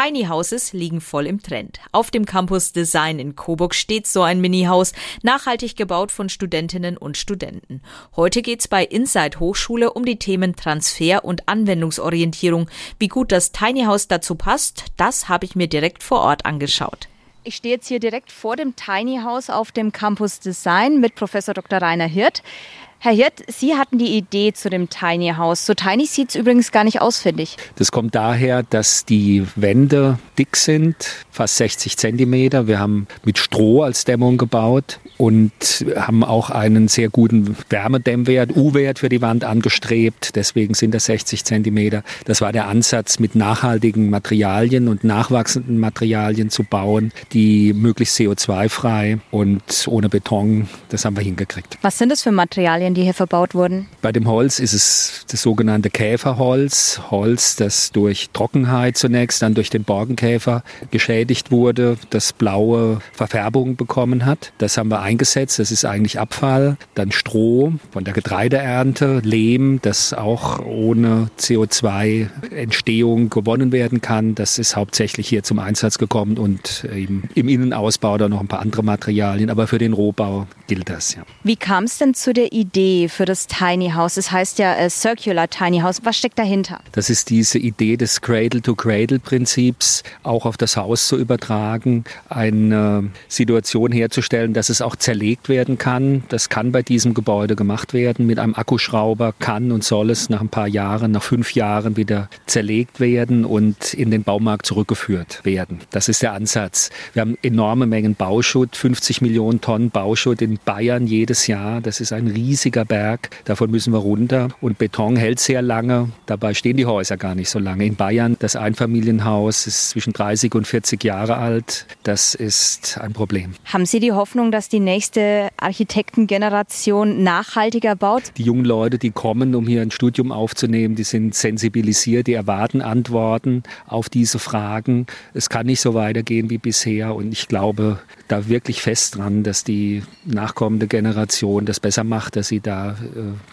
Tiny Houses liegen voll im Trend. Auf dem Campus Design in Coburg steht so ein Mini-Haus, nachhaltig gebaut von Studentinnen und Studenten. Heute geht's bei Inside Hochschule um die Themen Transfer und Anwendungsorientierung. Wie gut das Tiny House dazu passt, das habe ich mir direkt vor Ort angeschaut. Ich stehe jetzt hier direkt vor dem Tiny House auf dem Campus Design mit Professor Dr. Rainer Hirt. Herr Hirt, Sie hatten die Idee zu dem Tiny House. So tiny sieht es übrigens gar nicht aus, finde ich. Das kommt daher, dass die Wände dick sind, fast 60 Zentimeter. Wir haben mit Stroh als Dämmung gebaut und haben auch einen sehr guten Wärmedämmwert, U-Wert für die Wand angestrebt. Deswegen sind das 60 Zentimeter. Das war der Ansatz, mit nachhaltigen Materialien und nachwachsenden Materialien zu bauen, die möglichst CO2-frei und ohne Beton, das haben wir hingekriegt. Was sind das für Materialien? Materialien, die hier verbaut wurden? Bei dem Holz ist es das sogenannte Käferholz. Holz, das durch Trockenheit zunächst, dann durch den Borkenkäfer geschädigt wurde, das blaue Verfärbung bekommen hat. Das haben wir eingesetzt. Das ist eigentlich Abfall. Dann Stroh von der Getreideernte, Lehm, das auch ohne CO2-Entstehung gewonnen werden kann. Das ist hauptsächlich hier zum Einsatz gekommen und im Innenausbau da noch ein paar andere Materialien. Aber für den Rohbau gilt das. Ja. Wie kam es denn zu der Idee? Idee für das Tiny House? Es heißt ja äh, Circular Tiny House. Was steckt dahinter? Das ist diese Idee des Cradle-to-Cradle-Prinzips auch auf das Haus zu übertragen, eine Situation herzustellen, dass es auch zerlegt werden kann. Das kann bei diesem Gebäude gemacht werden. Mit einem Akkuschrauber kann und soll es nach ein paar Jahren, nach fünf Jahren wieder zerlegt werden und in den Baumarkt zurückgeführt werden. Das ist der Ansatz. Wir haben enorme Mengen Bauschutt, 50 Millionen Tonnen Bauschutt in Bayern jedes Jahr. Das ist ein riesiger riesiger Berg. Davon müssen wir runter. Und Beton hält sehr lange. Dabei stehen die Häuser gar nicht so lange. In Bayern, das Einfamilienhaus ist zwischen 30 und 40 Jahre alt. Das ist ein Problem. Haben Sie die Hoffnung, dass die nächste Architektengeneration nachhaltiger baut? Die jungen Leute, die kommen, um hier ein Studium aufzunehmen, die sind sensibilisiert, die erwarten Antworten auf diese Fragen. Es kann nicht so weitergehen wie bisher. Und ich glaube da wirklich fest dran, dass die nachkommende Generation das besser macht, dass sie sie da äh,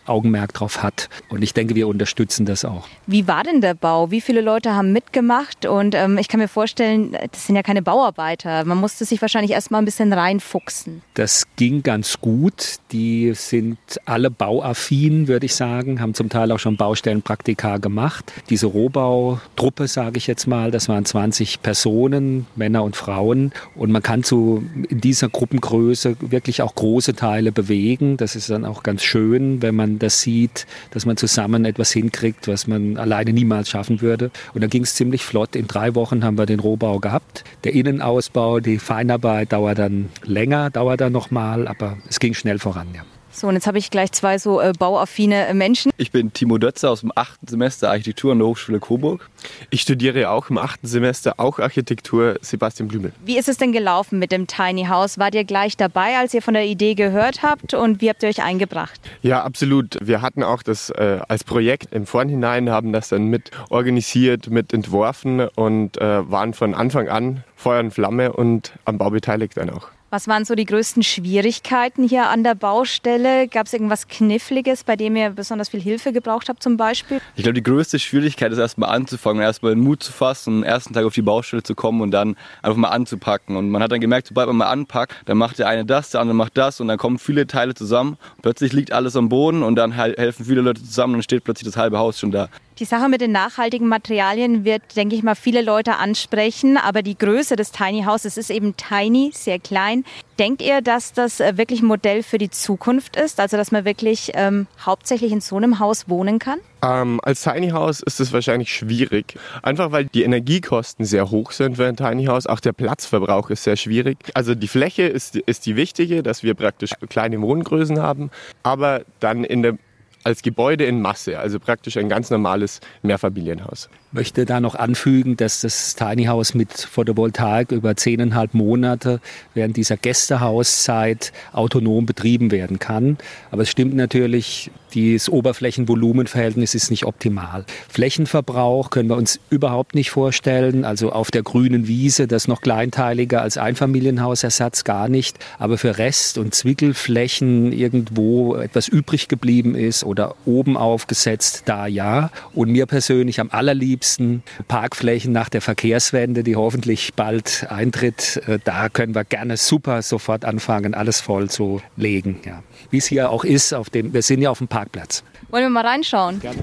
Augenmerk drauf hat. Und ich denke, wir unterstützen das auch. Wie war denn der Bau? Wie viele Leute haben mitgemacht? Und ähm, ich kann mir vorstellen, das sind ja keine Bauarbeiter. Man musste sich wahrscheinlich erst mal ein bisschen reinfuchsen. Das ging ganz gut. Die sind alle bauaffin, würde ich sagen, haben zum Teil auch schon Baustellenpraktika gemacht. Diese Rohbautruppe, sage ich jetzt mal, das waren 20 Personen, Männer und Frauen. Und man kann zu in dieser Gruppengröße wirklich auch große Teile bewegen. Das ist dann auch ganz schön, wenn man das sieht, dass man zusammen etwas hinkriegt, was man alleine niemals schaffen würde. Und dann ging es ziemlich flott. In drei Wochen haben wir den Rohbau gehabt. Der Innenausbau, die Feinarbeit dauert dann länger, dauert dann nochmal, aber es ging schnell voran, ja. So, und jetzt habe ich gleich zwei so äh, bauaffine äh, Menschen. Ich bin Timo Dötzer aus dem achten Semester Architektur an der Hochschule Coburg. Ich studiere auch im achten Semester auch Architektur Sebastian Blümel. Wie ist es denn gelaufen mit dem Tiny House? Wart ihr gleich dabei, als ihr von der Idee gehört habt und wie habt ihr euch eingebracht? Ja, absolut. Wir hatten auch das äh, als Projekt im Vorhinein, haben das dann mit organisiert, mit entworfen und äh, waren von Anfang an Feuer und Flamme und am Bau beteiligt dann auch. Was waren so die größten Schwierigkeiten hier an der Baustelle? Gab es irgendwas Kniffliges, bei dem ihr besonders viel Hilfe gebraucht habt zum Beispiel? Ich glaube, die größte Schwierigkeit ist erstmal anzufangen, erstmal den Mut zu fassen, den ersten Tag auf die Baustelle zu kommen und dann einfach mal anzupacken. Und man hat dann gemerkt, sobald man mal anpackt, dann macht der eine das, der andere macht das und dann kommen viele Teile zusammen. Plötzlich liegt alles am Boden und dann helfen viele Leute zusammen und steht plötzlich das halbe Haus schon da. Die Sache mit den nachhaltigen Materialien wird, denke ich mal, viele Leute ansprechen. Aber die Größe des Tiny Houses ist eben tiny, sehr klein. Denkt ihr, dass das äh, wirklich ein Modell für die Zukunft ist? Also, dass man wirklich ähm, hauptsächlich in so einem Haus wohnen kann? Ähm, als Tiny House ist es wahrscheinlich schwierig. Einfach weil die Energiekosten sehr hoch sind für ein Tiny House. Auch der Platzverbrauch ist sehr schwierig. Also die Fläche ist, ist die wichtige, dass wir praktisch kleine Wohngrößen haben. Aber dann in der als Gebäude in Masse, also praktisch ein ganz normales Mehrfamilienhaus möchte da noch anfügen, dass das Tiny House mit Photovoltaik über zehneinhalb Monate während dieser Gästehauszeit autonom betrieben werden kann. Aber es stimmt natürlich, das Oberflächenvolumenverhältnis ist nicht optimal. Flächenverbrauch können wir uns überhaupt nicht vorstellen. Also auf der grünen Wiese, das noch kleinteiliger als Einfamilienhausersatz gar nicht. Aber für Rest- und Zwickelflächen irgendwo etwas übrig geblieben ist oder oben aufgesetzt, da ja. Und mir persönlich am allerliebsten liebsten Parkflächen nach der Verkehrswende, die hoffentlich bald eintritt. Äh, da können wir gerne super sofort anfangen, alles voll zu legen. Ja. Wie es hier auch ist, auf dem, wir sind ja auf dem Parkplatz. Wollen wir mal reinschauen? Gerne.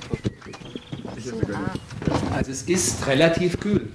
Also es ist relativ kühl.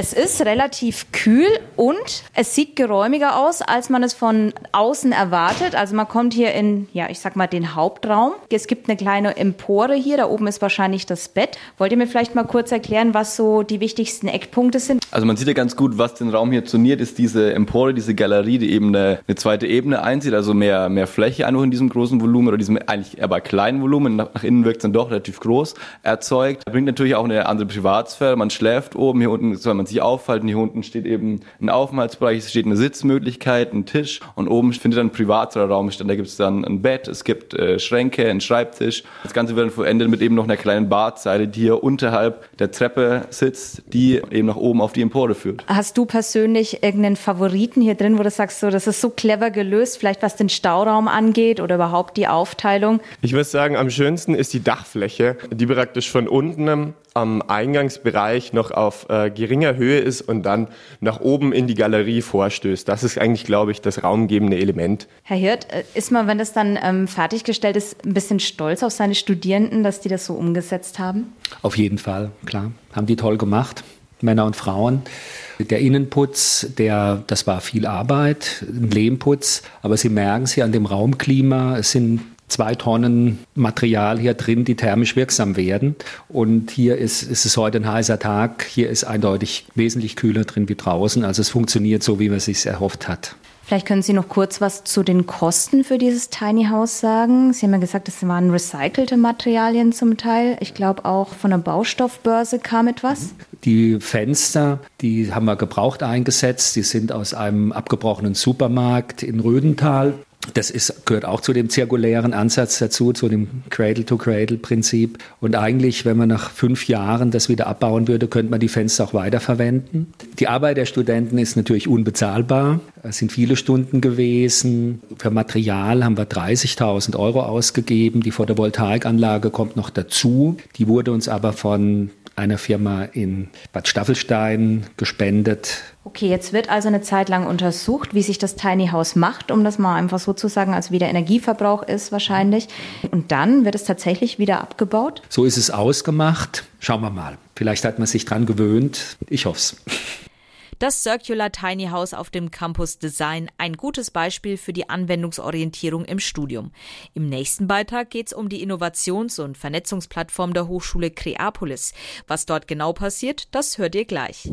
Es ist relativ kühl und es sieht geräumiger aus, als man es von außen erwartet. Also man kommt hier in, ja, ich sag mal, den Hauptraum. Es gibt eine kleine Empore hier, da oben ist wahrscheinlich das Bett. Wollt ihr mir vielleicht mal kurz erklären, was so die wichtigsten Eckpunkte sind? Also man sieht ja ganz gut, was den Raum hier zoniert, ist diese Empore, diese Galerie, die eben eine, eine zweite Ebene einzieht, also mehr, mehr Fläche einfach in diesem großen Volumen oder diesem eigentlich aber kleinen Volumen. Nach, nach innen wirkt es dann doch relativ groß erzeugt. Bringt natürlich auch eine andere Privatsphäre. Man schläft oben, hier unten soll man sich aufhalten. Hier unten steht eben ein Aufenthaltsbereich, es steht eine Sitzmöglichkeit, ein Tisch und oben findet dann ein privater Raum statt. Da gibt es dann ein Bett, es gibt äh, Schränke, einen Schreibtisch. Das Ganze wird dann vollendet mit eben noch einer kleinen Badzeile, die hier unterhalb der Treppe sitzt, die eben nach oben auf die Empore führt. Hast du persönlich irgendeinen Favoriten hier drin, wo du sagst, so, das ist so clever gelöst, vielleicht was den Stauraum angeht oder überhaupt die Aufteilung? Ich würde sagen, am schönsten ist die Dachfläche, die praktisch von unten am Eingangsbereich noch auf äh, geringer Höhe ist und dann nach oben in die Galerie vorstößt. Das ist eigentlich, glaube ich, das raumgebende Element. Herr Hirt, äh, ist man, wenn das dann ähm, fertiggestellt ist, ein bisschen stolz auf seine Studierenden, dass die das so umgesetzt haben? Auf jeden Fall, klar. Haben die toll gemacht, Männer und Frauen. Der Innenputz, der, das war viel Arbeit, ein Lehmputz, aber Sie merken es hier an dem Raumklima, es sind zwei Tonnen Material hier drin, die thermisch wirksam werden. Und hier ist, ist es heute ein heißer Tag. Hier ist eindeutig wesentlich kühler drin wie draußen. Also es funktioniert so, wie man es sich erhofft hat. Vielleicht können Sie noch kurz was zu den Kosten für dieses Tiny House sagen. Sie haben ja gesagt, es waren recycelte Materialien zum Teil. Ich glaube auch von der Baustoffbörse kam etwas. Die Fenster, die haben wir gebraucht eingesetzt. Die sind aus einem abgebrochenen Supermarkt in Rödental. Das ist, gehört auch zu dem zirkulären Ansatz dazu, zu dem Cradle-to-Cradle-Prinzip. Und eigentlich, wenn man nach fünf Jahren das wieder abbauen würde, könnte man die Fenster auch weiterverwenden. Die Arbeit der Studenten ist natürlich unbezahlbar. Es sind viele Stunden gewesen. Für Material haben wir 30.000 Euro ausgegeben. Die Photovoltaikanlage kommt noch dazu. Die wurde uns aber von einer Firma in Bad Staffelstein gespendet. Okay, jetzt wird also eine Zeit lang untersucht, wie sich das Tiny House macht, um das mal einfach so zu sagen, also wie der Energieverbrauch ist wahrscheinlich. Und dann wird es tatsächlich wieder abgebaut? So ist es ausgemacht. Schauen wir mal. Vielleicht hat man sich dran gewöhnt. Ich hoffe es. Das Circular Tiny House auf dem Campus Design ein gutes Beispiel für die Anwendungsorientierung im Studium. Im nächsten Beitrag geht es um die Innovations- und Vernetzungsplattform der Hochschule Creapolis. Was dort genau passiert, das hört ihr gleich.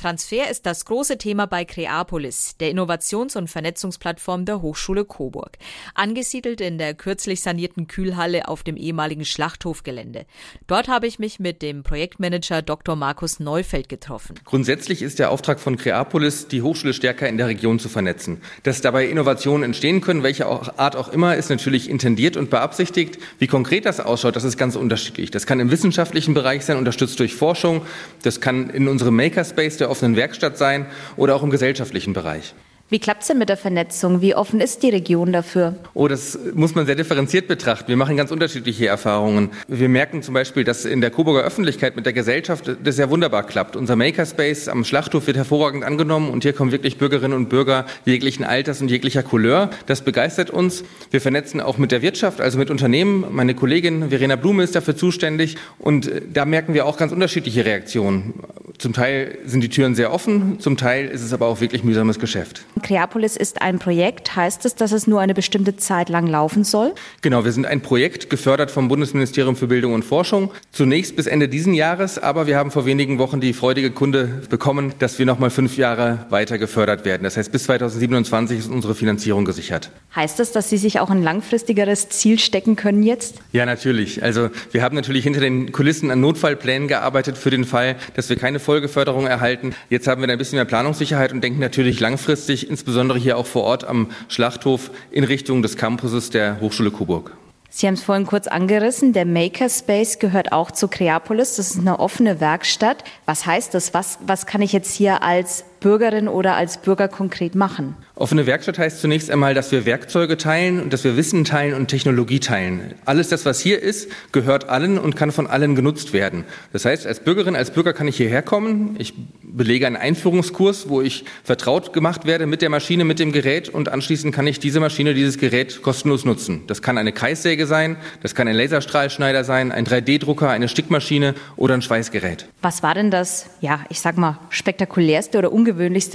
Transfer ist das große Thema bei Creapolis, der Innovations- und Vernetzungsplattform der Hochschule Coburg. Angesiedelt in der kürzlich sanierten Kühlhalle auf dem ehemaligen Schlachthofgelände. Dort habe ich mich mit dem Projektmanager Dr. Markus Neufeld getroffen. Grundsätzlich ist der Auftrag von Creapolis, die Hochschule stärker in der Region zu vernetzen. Dass dabei Innovationen entstehen können, welcher Art auch immer, ist natürlich intendiert und beabsichtigt. Wie konkret das ausschaut, das ist ganz unterschiedlich. Das kann im wissenschaftlichen Bereich sein, unterstützt durch Forschung. Das kann in unserem Makerspace der offenen Werkstatt sein oder auch im gesellschaftlichen Bereich. Wie klappt es denn mit der Vernetzung? Wie offen ist die Region dafür? Oh, das muss man sehr differenziert betrachten. Wir machen ganz unterschiedliche Erfahrungen. Wir merken zum Beispiel, dass in der Coburger Öffentlichkeit mit der Gesellschaft das sehr wunderbar klappt. Unser Makerspace am Schlachthof wird hervorragend angenommen und hier kommen wirklich Bürgerinnen und Bürger jeglichen Alters und jeglicher Couleur. Das begeistert uns. Wir vernetzen auch mit der Wirtschaft, also mit Unternehmen. Meine Kollegin Verena Blume ist dafür zuständig und da merken wir auch ganz unterschiedliche Reaktionen. Zum Teil sind die Türen sehr offen, zum Teil ist es aber auch wirklich mühsames Geschäft. Creapolis ist ein Projekt. Heißt es, dass es nur eine bestimmte Zeit lang laufen soll? Genau, wir sind ein Projekt, gefördert vom Bundesministerium für Bildung und Forschung. Zunächst bis Ende diesen Jahres, aber wir haben vor wenigen Wochen die freudige Kunde bekommen, dass wir noch mal fünf Jahre weiter gefördert werden. Das heißt, bis 2027 ist unsere Finanzierung gesichert. Heißt das, dass Sie sich auch ein langfristigeres Ziel stecken können jetzt? Ja, natürlich. Also wir haben natürlich hinter den Kulissen an Notfallplänen gearbeitet für den Fall, dass wir keine Folgeförderung erhalten. Jetzt haben wir ein bisschen mehr Planungssicherheit und denken natürlich langfristig insbesondere hier auch vor Ort am Schlachthof in Richtung des Campuses der Hochschule Coburg. Sie haben es vorhin kurz angerissen, der Makerspace gehört auch zu Creapolis. Das ist eine offene Werkstatt. Was heißt das? Was, was kann ich jetzt hier als Bürgerin oder als Bürger konkret machen? Offene Werkstatt heißt zunächst einmal, dass wir Werkzeuge teilen und dass wir Wissen teilen und Technologie teilen. Alles das, was hier ist, gehört allen und kann von allen genutzt werden. Das heißt, als Bürgerin, als Bürger kann ich hierher kommen. Ich belege einen Einführungskurs, wo ich vertraut gemacht werde mit der Maschine, mit dem Gerät und anschließend kann ich diese Maschine, dieses Gerät kostenlos nutzen. Das kann eine Kreissäge sein, das kann ein Laserstrahlschneider sein, ein 3D-Drucker, eine Stickmaschine oder ein Schweißgerät. Was war denn das, ja, ich sag mal, spektakulärste oder ungewöhnlichste,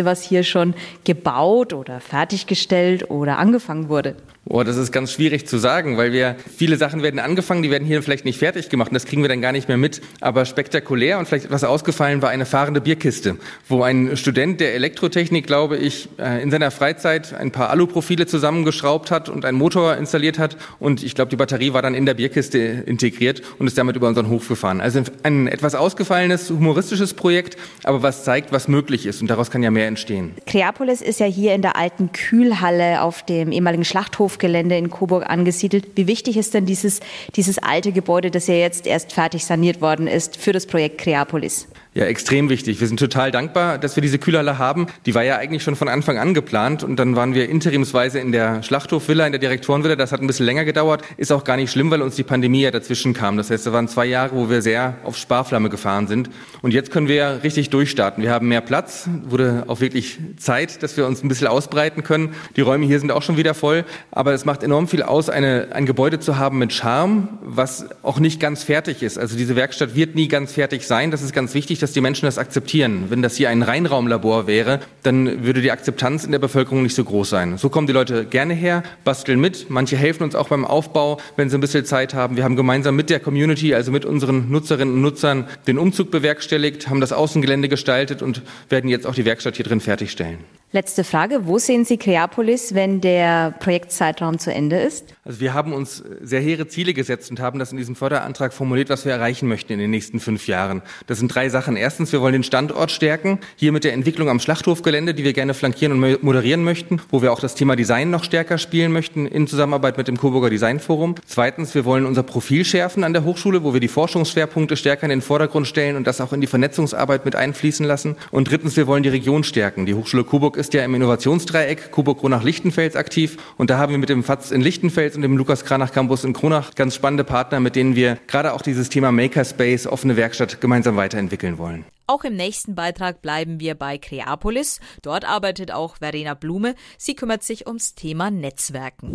was hier schon gebaut oder fertiggestellt oder angefangen wurde? Oh, das ist ganz schwierig zu sagen, weil wir viele Sachen werden angefangen, die werden hier vielleicht nicht fertig gemacht und das kriegen wir dann gar nicht mehr mit. Aber spektakulär und vielleicht etwas ausgefallen war eine fahrende Bierkiste, wo ein Student der Elektrotechnik, glaube ich, äh, in seiner Freizeit ein paar Aluprofile zusammengeschraubt hat und einen Motor installiert hat und ich glaube, die Batterie war dann in der Bierkiste integriert und ist damit über unseren Hof gefahren. Also ein etwas ausgefallenes, humoristisches Projekt, aber was zeigt, was möglich ist und daraus kann ja mehr entstehen. Kreapolis ist ja hier in der alten Kühlhalle auf dem ehemaligen Schlachthof Hofgelände in Coburg angesiedelt. Wie wichtig ist denn dieses, dieses alte Gebäude, das ja jetzt erst fertig saniert worden ist, für das Projekt Creapolis? Ja, extrem wichtig. Wir sind total dankbar, dass wir diese Kühlhalle haben. Die war ja eigentlich schon von Anfang an geplant und dann waren wir interimsweise in der Schlachthofvilla, in der Direktorenvilla. Das hat ein bisschen länger gedauert. Ist auch gar nicht schlimm, weil uns die Pandemie ja dazwischen kam. Das heißt, da waren zwei Jahre, wo wir sehr auf Sparflamme gefahren sind. Und jetzt können wir richtig durchstarten. Wir haben mehr Platz, wurde auch wirklich Zeit, dass wir uns ein bisschen ausbreiten können. Die Räume hier sind auch schon wieder voll. Aber es macht enorm viel aus, eine, ein Gebäude zu haben mit Charme, was auch nicht ganz fertig ist. Also diese Werkstatt wird nie ganz fertig sein. Das ist ganz wichtig dass die Menschen das akzeptieren. Wenn das hier ein Reinraumlabor wäre, dann würde die Akzeptanz in der Bevölkerung nicht so groß sein. So kommen die Leute gerne her, basteln mit. Manche helfen uns auch beim Aufbau, wenn sie ein bisschen Zeit haben. Wir haben gemeinsam mit der Community, also mit unseren Nutzerinnen und Nutzern, den Umzug bewerkstelligt, haben das Außengelände gestaltet und werden jetzt auch die Werkstatt hier drin fertigstellen. Letzte Frage. Wo sehen Sie Creapolis, wenn der Projektzeitraum zu Ende ist? Also wir haben uns sehr hehre Ziele gesetzt und haben das in diesem Förderantrag formuliert, was wir erreichen möchten in den nächsten fünf Jahren. Das sind drei Sachen. Erstens, wir wollen den Standort stärken. Hier mit der Entwicklung am Schlachthofgelände, die wir gerne flankieren und moderieren möchten, wo wir auch das Thema Design noch stärker spielen möchten in Zusammenarbeit mit dem Coburger Designforum. Zweitens, wir wollen unser Profil schärfen an der Hochschule, wo wir die Forschungsschwerpunkte stärker in den Vordergrund stellen und das auch in die Vernetzungsarbeit mit einfließen lassen. Und drittens, wir wollen die Region stärken. Die Hochschule Coburg ist ja im Innovationsdreieck Coburg-Kronach-Lichtenfels aktiv und da haben wir mit dem FATS in Lichtenfels und dem Lukas Kranach Campus in Kronach ganz spannende Partner, mit denen wir gerade auch dieses Thema Makerspace, offene Werkstatt gemeinsam weiterentwickeln wollen. Auch im nächsten Beitrag bleiben wir bei Creapolis. Dort arbeitet auch Verena Blume. Sie kümmert sich ums Thema Netzwerken.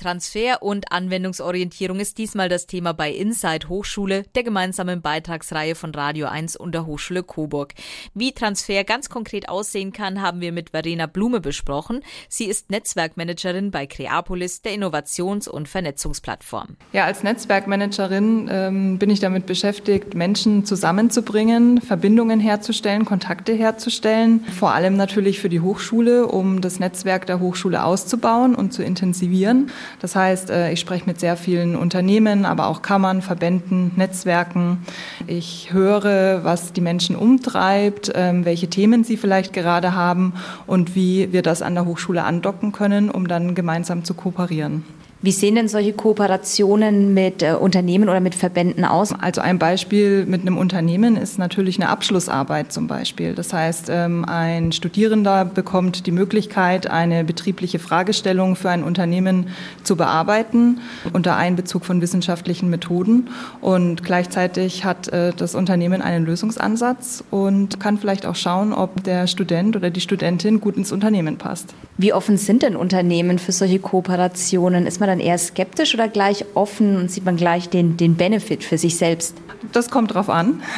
Transfer und Anwendungsorientierung ist diesmal das Thema bei Inside Hochschule, der gemeinsamen Beitragsreihe von Radio 1 und der Hochschule Coburg. Wie Transfer ganz konkret aussehen kann, haben wir mit Verena Blume besprochen. Sie ist Netzwerkmanagerin bei Creapolis, der Innovations- und Vernetzungsplattform. Ja, als Netzwerkmanagerin ähm, bin ich damit beschäftigt, Menschen zusammenzubringen, Verbindungen herzustellen, Kontakte herzustellen, vor allem natürlich für die Hochschule, um das Netzwerk der Hochschule auszubauen und zu intensivieren. Das heißt, äh, ich spreche mit sehr vielen Unternehmen, aber auch Kammern, Verbänden, Netzwerken. Ich höre, was die Menschen umtreibt, ähm, welche Themen sie vielleicht gerade haben und wie wir das an der Hochschule andocken können, um dann gemeinsam zu kooperieren. Wie sehen denn solche Kooperationen mit äh, Unternehmen oder mit Verbänden aus? Also ein Beispiel mit einem Unternehmen ist natürlich eine Abschlussarbeit zum Beispiel. Das heißt, ähm, ein Studierender bekommt die Möglichkeit, eine betriebliche Fragestellung für ein Unternehmen zu bearbeiten unter Einbezug von wissenschaftlichen Methoden. Und gleichzeitig hat äh, das Unternehmen einen Lösungsansatz und kann vielleicht auch schauen, ob der Student oder die Studentin gut ins Unternehmen passt. Wie offen sind denn Unternehmen für solche Kooperationen? Ist man dann eher skeptisch oder gleich offen und sieht man gleich den, den Benefit für sich selbst? Das kommt drauf an.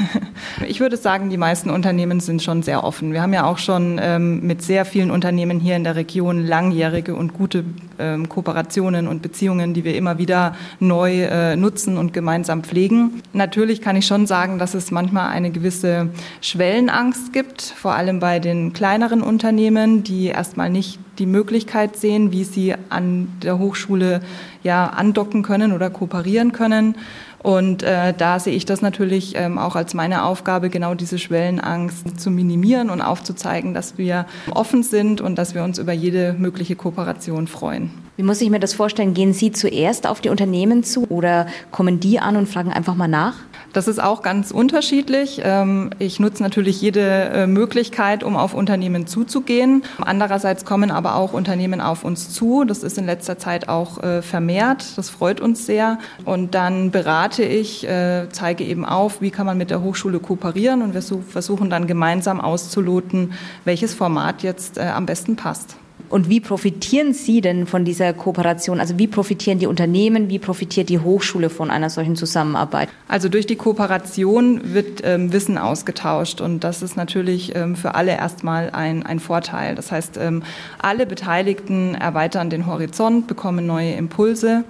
Ich würde sagen, die meisten Unternehmen sind schon sehr offen. Wir haben ja auch schon ähm, mit sehr vielen Unternehmen hier in der Region langjährige und gute ähm, Kooperationen und Beziehungen, die wir immer wieder neu äh, nutzen und gemeinsam pflegen. Natürlich kann ich schon sagen, dass es manchmal eine gewisse Schwellenangst gibt, vor allem bei den kleineren Unternehmen, die erstmal nicht die Möglichkeit sehen, wie sie an der Hochschule ja andocken können oder kooperieren können. Und äh, da sehe ich das natürlich ähm, auch als meine Aufgabe, genau diese Schwellenangst zu minimieren und aufzuzeigen, dass wir offen sind und dass wir uns über jede mögliche Kooperation freuen. Wie muss ich mir das vorstellen? Gehen Sie zuerst auf die Unternehmen zu oder kommen die an und fragen einfach mal nach? Das ist auch ganz unterschiedlich. Ähm, ich nutze natürlich jede äh, Möglichkeit, um auf Unternehmen zuzugehen. Andererseits kommen aber auch Unternehmen auf uns zu. Das ist in letzter Zeit auch äh, vermehrt. Das freut uns sehr. Und dann berate ich, äh, zeige eben auf, wie kann man mit der Hochschule kooperieren und wir versuchen dann gemeinsam auszuloten, welches Format jetzt am besten passt. Und wie profitieren Sie denn von dieser Kooperation? Also wie profitieren die Unternehmen, wie profitiert die Hochschule von einer solchen Zusammenarbeit? Also durch die Kooperation wird ähm, Wissen ausgetauscht und das ist natürlich ähm, für alle erstmal ein, ein Vorteil. Das heißt, ähm, alle Beteiligten erweitern den Horizont, bekommen neue Impulse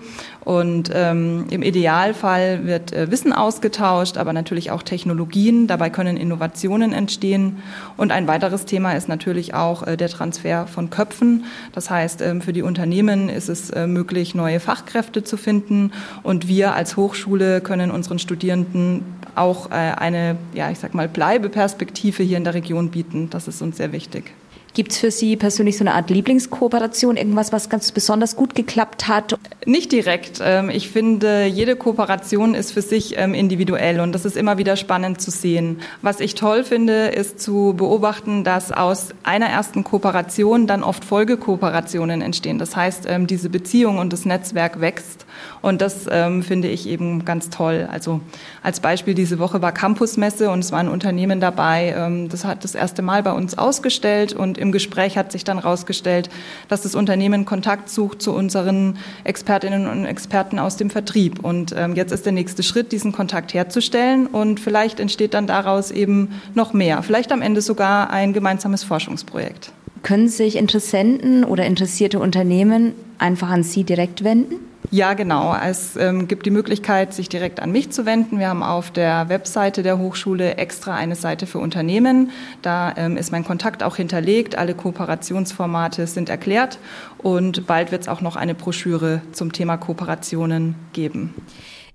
und ähm, im Idealfall wird äh, Wissen ausgetauscht, aber natürlich auch Technologien. Dabei können Innovationen entstehen. Und ein weiteres Thema ist natürlich auch äh, der Transfer von Köpfen. Das heißt, ähm, für die Unternehmen ist es äh, möglich, neue Fachkräfte zu finden. Und wir als Hochschule können unseren Studierenden auch äh, eine, ja, ich sag mal, Bleibeperspektive hier in der Region bieten. Das ist uns sehr wichtig. Gibt es für Sie persönlich so eine Art Lieblingskooperation, irgendwas, was ganz besonders gut geklappt hat? Nicht direkt. Ähm, ich finde, jede Kooperation ist für sich ähm, individuell und das ist immer wieder spannend zu sehen. Was ich toll finde, ist zu beobachten, dass aus einer ersten Kooperation dann oft Folgekooperationen entstehen. Das heißt, ähm, diese Beziehung und das Netzwerk wächst und das finde ich eben ganz toll. Also als Beispiel diese Woche war Campusmesse und es war ein Unternehmen dabei, das hat das erste Mal bei uns ausgestellt und im Gespräch hat sich dann herausgestellt, dass das Unternehmen Kontakt sucht zu unseren Expertinnen und Experten aus dem Vertrieb. Und ähm, jetzt ist der nächste Schritt, diesen Kontakt herzustellen. Und vielleicht entsteht dann daraus eben noch mehr. Vielleicht am Ende sogar ein gemeinsames Forschungsprojekt. Können sich Interessenten oder interessierte Unternehmen einfach an Sie direkt wenden? Ja, genau. Es ähm, gibt die Möglichkeit, sich direkt an mich zu wenden. Wir haben auf der Webseite der Hochschule extra eine Seite für Unternehmen. Da ähm, ist mein Kontakt auch hinterlegt. Alle Kooperationsformate sind erklärt und bald wird es auch noch eine Broschüre zum Thema Kooperationen geben.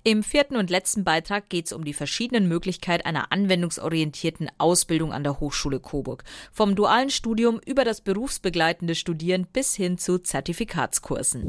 Im vierten und letzten Beitrag geht es um die verschiedenen Möglichkeiten einer anwendungsorientierten Ausbildung an der Hochschule Coburg. Vom dualen Studium über das berufsbegleitende Studieren bis hin zu Zertifikatskursen.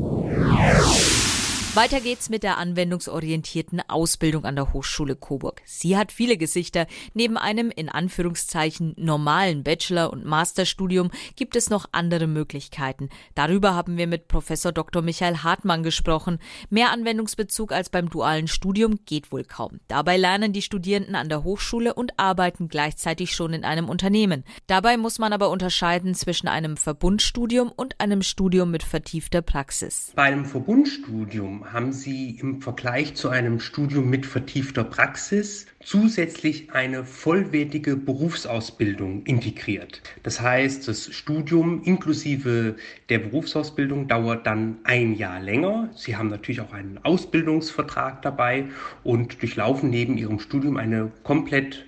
Weiter geht's mit der anwendungsorientierten Ausbildung an der Hochschule Coburg. Sie hat viele Gesichter. Neben einem in Anführungszeichen normalen Bachelor- und Masterstudium gibt es noch andere Möglichkeiten. Darüber haben wir mit Professor Dr. Michael Hartmann gesprochen. Mehr Anwendungsbezug als beim dualen Studium geht wohl kaum. Dabei lernen die Studierenden an der Hochschule und arbeiten gleichzeitig schon in einem Unternehmen. Dabei muss man aber unterscheiden zwischen einem Verbundstudium und einem Studium mit vertiefter Praxis. Bei einem Verbundstudium haben Sie im Vergleich zu einem Studium mit vertiefter Praxis zusätzlich eine vollwertige Berufsausbildung integriert. Das heißt, das Studium inklusive der Berufsausbildung dauert dann ein Jahr länger. Sie haben natürlich auch einen Ausbildungsvertrag dabei und durchlaufen neben Ihrem Studium eine komplett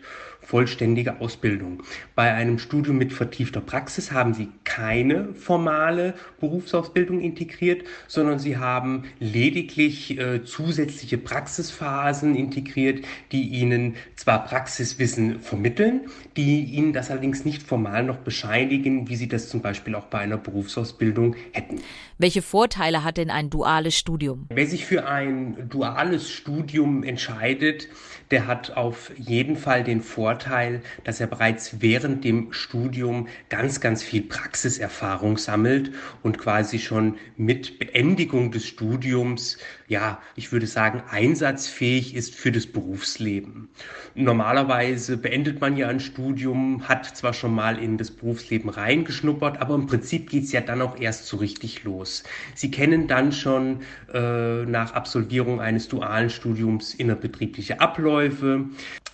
vollständige Ausbildung. Bei einem Studium mit vertiefter Praxis haben Sie keine formale Berufsausbildung integriert, sondern Sie haben lediglich äh, zusätzliche Praxisphasen integriert, die Ihnen zwar Praxiswissen vermitteln, die Ihnen das allerdings nicht formal noch bescheinigen, wie Sie das zum Beispiel auch bei einer Berufsausbildung hätten. Welche Vorteile hat denn ein duales Studium? Wer sich für ein duales Studium entscheidet, der hat auf jeden Fall den Vorteil, dass er bereits während dem Studium ganz, ganz viel Praxiserfahrung sammelt und quasi schon mit Beendigung des Studiums, ja, ich würde sagen, einsatzfähig ist für das Berufsleben. Normalerweise beendet man ja ein Studium, hat zwar schon mal in das Berufsleben reingeschnuppert, aber im Prinzip geht es ja dann auch erst so richtig los. Sie kennen dann schon äh, nach Absolvierung eines dualen Studiums innerbetriebliche Abläufe.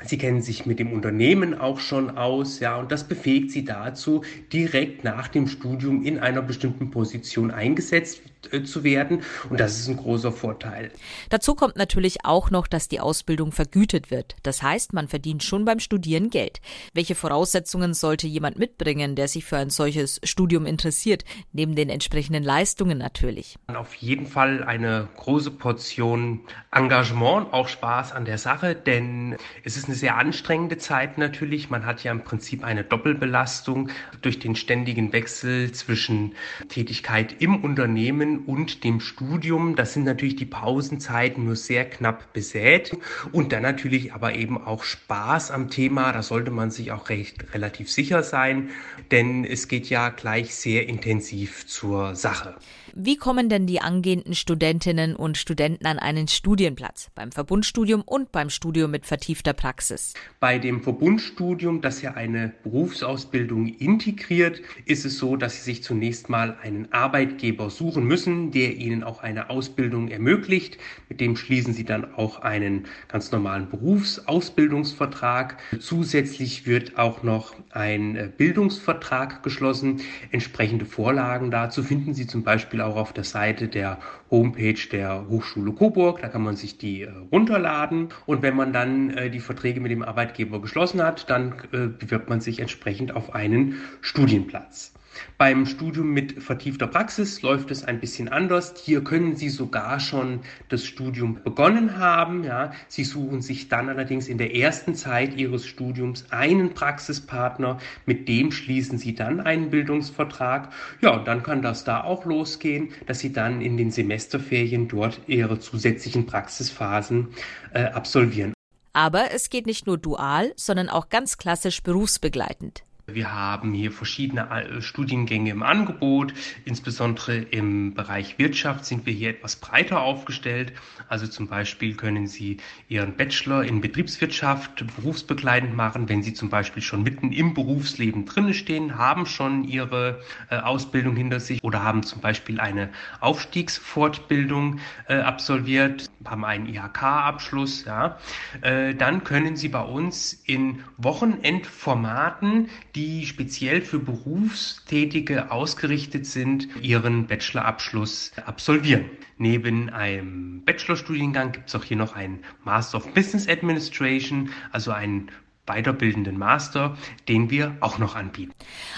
Sie kennen sich mit dem Unternehmen auch schon aus, ja, und das befähigt Sie dazu, direkt nach dem Studium in einer bestimmten Position eingesetzt äh, zu werden. Und das ist ein großer Vorteil. Dazu kommt natürlich auch noch, dass die Ausbildung vergütet wird. Das heißt, man verdient schon beim Studieren Geld. Welche Voraussetzungen sollte jemand mitbringen, der sich für ein solches Studium interessiert? Neben den entsprechenden Leistungen natürlich. Auf jeden Fall eine große Portion Engagement, auch Spaß an der Sache, denn es ist eine sehr anstrengende Zeit natürlich. Man hat ja im Prinzip eine Doppelbelastung durch den ständigen Wechsel zwischen Tätigkeit im Unternehmen und dem Studium. Das sind natürlich die Pausenzeiten nur sehr knapp besät und dann natürlich aber eben auch Spaß am Thema. Da sollte man sich auch recht relativ sicher sein, denn es geht ja gleich sehr intensiv zur Sache. Wie kommen denn die angehenden Studentinnen und Studenten an einen Studienplatz beim Verbundstudium und beim Studium mit vertiefter Praxis? Bei dem Verbundstudium, das ja eine Berufsausbildung integriert, ist es so, dass Sie sich zunächst mal einen Arbeitgeber suchen müssen, der Ihnen auch eine Ausbildung ermöglicht. Mit dem schließen Sie dann auch einen ganz normalen Berufsausbildungsvertrag. Zusätzlich wird auch noch ein äh, Bildungsvertrag geschlossen. Entsprechende Vorlagen dazu finden Sie zum Beispiel auch auf der Seite der Homepage der Hochschule Coburg. Da kann man sich die äh, runterladen. Und wenn man dann äh, die Verträge mit dem Arbeitgeber geschlossen hat, dann äh, bewirbt man sich entsprechend auf einen Studienplatz. Beim Studium mit vertiefter Praxis läuft es ein bisschen anders. Hier können Sie sogar schon das Studium begonnen haben. Ja. Sie suchen sich dann allerdings in der ersten Zeit Ihres Studiums einen Praxispartner, mit dem schließen Sie dann einen Bildungsvertrag. Ja, und dann kann das da auch losgehen, dass Sie dann in den Semesterferien dort Ihre zusätzlichen Praxisphasen äh, absolvieren. Aber es geht nicht nur dual, sondern auch ganz klassisch berufsbegleitend. Wir haben hier verschiedene äh, Studiengänge im Angebot. Insbesondere im Bereich Wirtschaft sind wir hier etwas breiter aufgestellt. Also zum Beispiel können Sie Ihren Bachelor in Betriebswirtschaft berufsbegleitend machen, wenn Sie zum Beispiel schon mitten im Berufsleben drinne stehen, haben schon Ihre äh, Ausbildung hinter sich oder haben zum Beispiel eine Aufstiegsfortbildung äh, absolviert, haben einen IHK-Abschluss. Ja. Dann können Sie bei uns in Wochenendformaten die speziell für Berufstätige ausgerichtet sind, ihren Bachelorabschluss absolvieren. Neben einem Bachelorstudiengang gibt es auch hier noch einen Master of Business Administration, also einen weiterbildenden Master, den wir auch noch anbieten.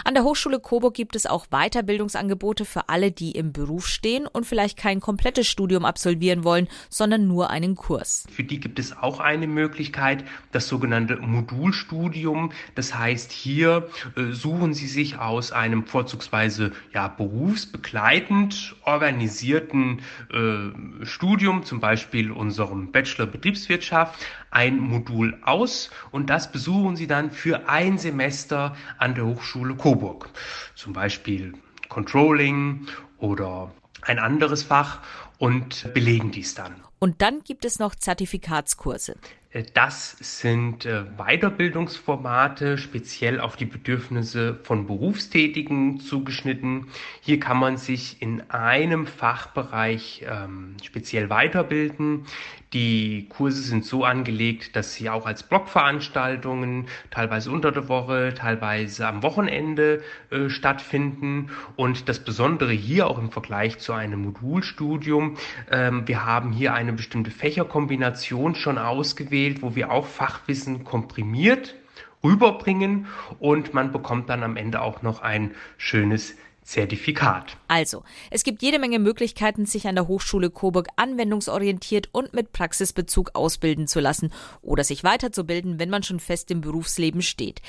An der Hochschule Coburg gibt es auch Weiterbildungsangebote für alle, die im Beruf stehen und vielleicht kein komplettes Studium absolvieren wollen, sondern nur einen Kurs. Für die gibt es auch eine Möglichkeit, das sogenannte Modulstudium. Das heißt, hier äh, suchen Sie sich aus einem vorzugsweise ja, berufsbegleitend organisierten äh, Studium, zum Beispiel unserem Bachelor Betriebswirtschaft, ein Modul aus und das besuchen Sie dann für ein Semester an der Hochschule Coburg. Zum Beispiel Controlling oder ein anderes Fach und belegen dies dann. Und dann gibt es noch Zertifikatskurse. Äh, das sind äh, Weiterbildungsformate speziell auf die Bedürfnisse von Berufstätigen zugeschnitten. Hier kann man sich in einem Fachbereich ähm, speziell weiterbilden. Die Kurse sind so angelegt, dass sie auch als Blockveranstaltungen teilweise unter der Woche, teilweise am Wochenende äh, stattfinden. Und das Besondere hier auch im Vergleich zu einem Modulstudium, ähm, wir haben hier eine bestimmte Fächerkombination schon ausgewählt, wo wir auch Fachwissen komprimiert rüberbringen und man bekommt dann am Ende auch noch ein schönes Zertifikat. Also, es gibt jede Menge Möglichkeiten, sich an der Hochschule Coburg anwendungsorientiert und mit Praxisbezug ausbilden zu lassen oder sich weiterzubilden, wenn man schon fest im Berufsleben steht.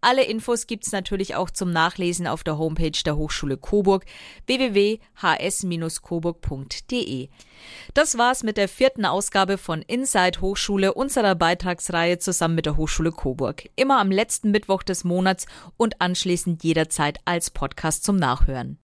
Alle Infos gibt's natürlich auch zum Nachlesen auf der Homepage der Hochschule Coburg www.hs-coburg.de. Das war's mit der vierten Ausgabe von Inside Hochschule unserer Beitragsreihe zusammen mit der Hochschule Coburg. Immer am letzten Mittwoch des Monats und anschließend jederzeit als Podcast zum Nachhören.